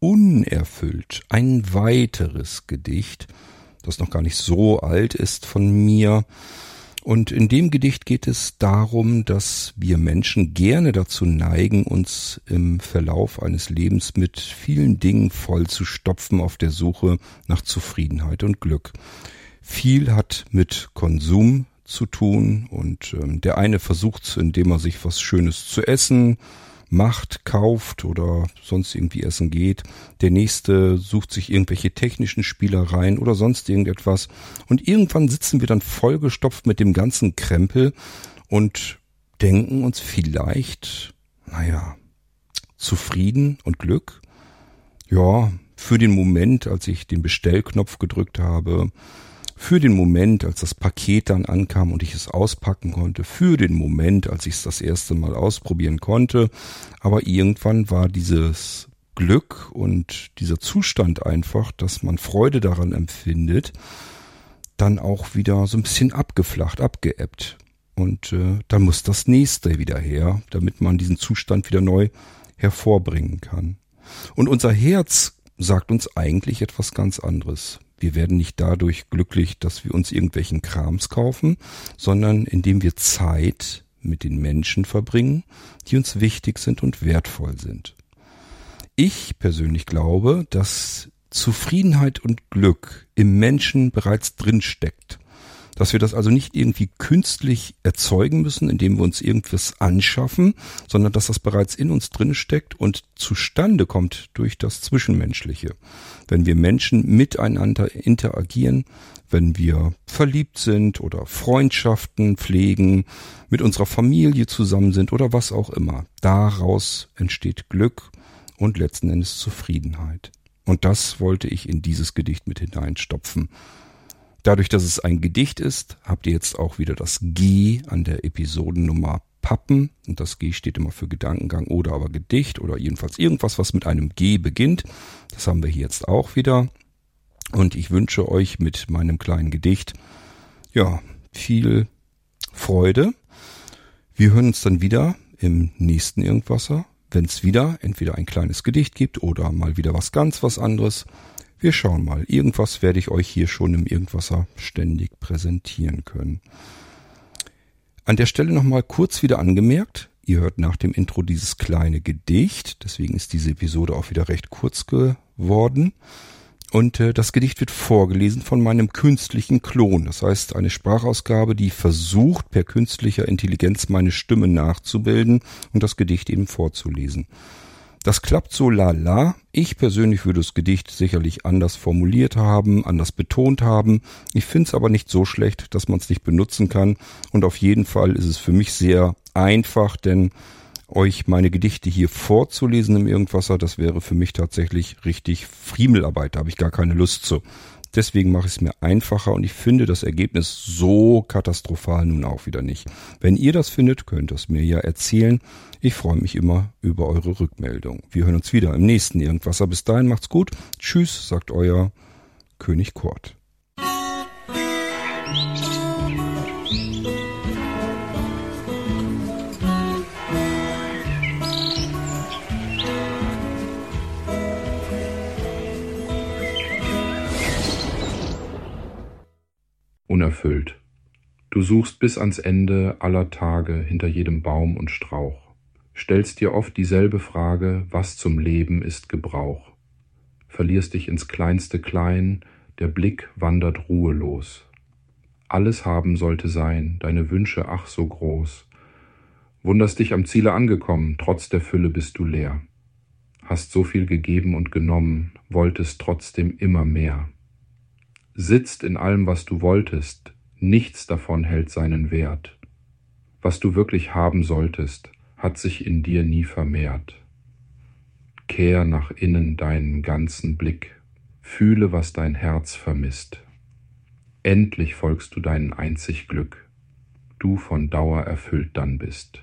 Unerfüllt, ein weiteres Gedicht, das noch gar nicht so alt ist von mir. Und in dem Gedicht geht es darum, dass wir Menschen gerne dazu neigen, uns im Verlauf eines Lebens mit vielen Dingen voll zu stopfen auf der Suche nach Zufriedenheit und Glück. Viel hat mit Konsum zu tun und ähm, der eine versucht, indem er sich was Schönes zu essen macht, kauft oder sonst irgendwie essen geht. Der nächste sucht sich irgendwelche technischen Spielereien oder sonst irgendetwas. Und irgendwann sitzen wir dann vollgestopft mit dem ganzen Krempel und denken uns vielleicht, naja, zufrieden und Glück. Ja, für den Moment, als ich den Bestellknopf gedrückt habe, für den Moment, als das Paket dann ankam und ich es auspacken konnte, für den Moment, als ich es das erste Mal ausprobieren konnte. Aber irgendwann war dieses Glück und dieser Zustand einfach, dass man Freude daran empfindet, dann auch wieder so ein bisschen abgeflacht, abgeebbt. Und äh, dann muss das nächste wieder her, damit man diesen Zustand wieder neu hervorbringen kann. Und unser Herz sagt uns eigentlich etwas ganz anderes. Wir werden nicht dadurch glücklich, dass wir uns irgendwelchen Krams kaufen, sondern indem wir Zeit mit den Menschen verbringen, die uns wichtig sind und wertvoll sind. Ich persönlich glaube, dass Zufriedenheit und Glück im Menschen bereits drinsteckt dass wir das also nicht irgendwie künstlich erzeugen müssen, indem wir uns irgendwas anschaffen, sondern dass das bereits in uns drin steckt und zustande kommt durch das Zwischenmenschliche. Wenn wir Menschen miteinander interagieren, wenn wir verliebt sind oder Freundschaften pflegen, mit unserer Familie zusammen sind oder was auch immer. Daraus entsteht Glück und letzten Endes Zufriedenheit. Und das wollte ich in dieses Gedicht mit hineinstopfen. Dadurch, dass es ein Gedicht ist, habt ihr jetzt auch wieder das G an der Episodennummer Pappen. Und das G steht immer für Gedankengang oder aber Gedicht oder jedenfalls irgendwas, was mit einem G beginnt. Das haben wir hier jetzt auch wieder. Und ich wünsche euch mit meinem kleinen Gedicht, ja, viel Freude. Wir hören uns dann wieder im nächsten Irgendwasser, wenn es wieder entweder ein kleines Gedicht gibt oder mal wieder was ganz was anderes. Wir schauen mal. Irgendwas werde ich euch hier schon im Irgendwasser ständig präsentieren können. An der Stelle nochmal kurz wieder angemerkt. Ihr hört nach dem Intro dieses kleine Gedicht. Deswegen ist diese Episode auch wieder recht kurz geworden. Und äh, das Gedicht wird vorgelesen von meinem künstlichen Klon. Das heißt, eine Sprachausgabe, die versucht, per künstlicher Intelligenz meine Stimme nachzubilden und das Gedicht eben vorzulesen. Das klappt so lala. Ich persönlich würde das Gedicht sicherlich anders formuliert haben, anders betont haben. Ich finde es aber nicht so schlecht, dass man es nicht benutzen kann. Und auf jeden Fall ist es für mich sehr einfach, denn euch meine Gedichte hier vorzulesen im Irgendwasser, das wäre für mich tatsächlich richtig Friemelarbeit. Da habe ich gar keine Lust zu. Deswegen mache ich es mir einfacher und ich finde das Ergebnis so katastrophal nun auch wieder nicht. Wenn ihr das findet, könnt ihr es mir ja erzählen. Ich freue mich immer über eure Rückmeldung. Wir hören uns wieder im nächsten Irgendwasser. Bis dahin macht's gut. Tschüss, sagt euer König Kurt. Unerfüllt. Du suchst bis ans Ende aller Tage hinter jedem Baum und Strauch stellst dir oft dieselbe Frage, was zum Leben ist Gebrauch. Verlierst dich ins kleinste Klein, der Blick wandert ruhelos. Alles haben sollte sein, deine Wünsche ach so groß. Wunderst dich am Ziele angekommen, trotz der Fülle bist du leer. Hast so viel gegeben und genommen, wolltest trotzdem immer mehr. Sitzt in allem, was du wolltest, nichts davon hält seinen Wert. Was du wirklich haben solltest, hat sich in dir nie vermehrt. Kehr nach innen deinen ganzen Blick, fühle, was dein Herz vermisst. Endlich folgst du deinen einzig Glück, du von Dauer erfüllt dann bist.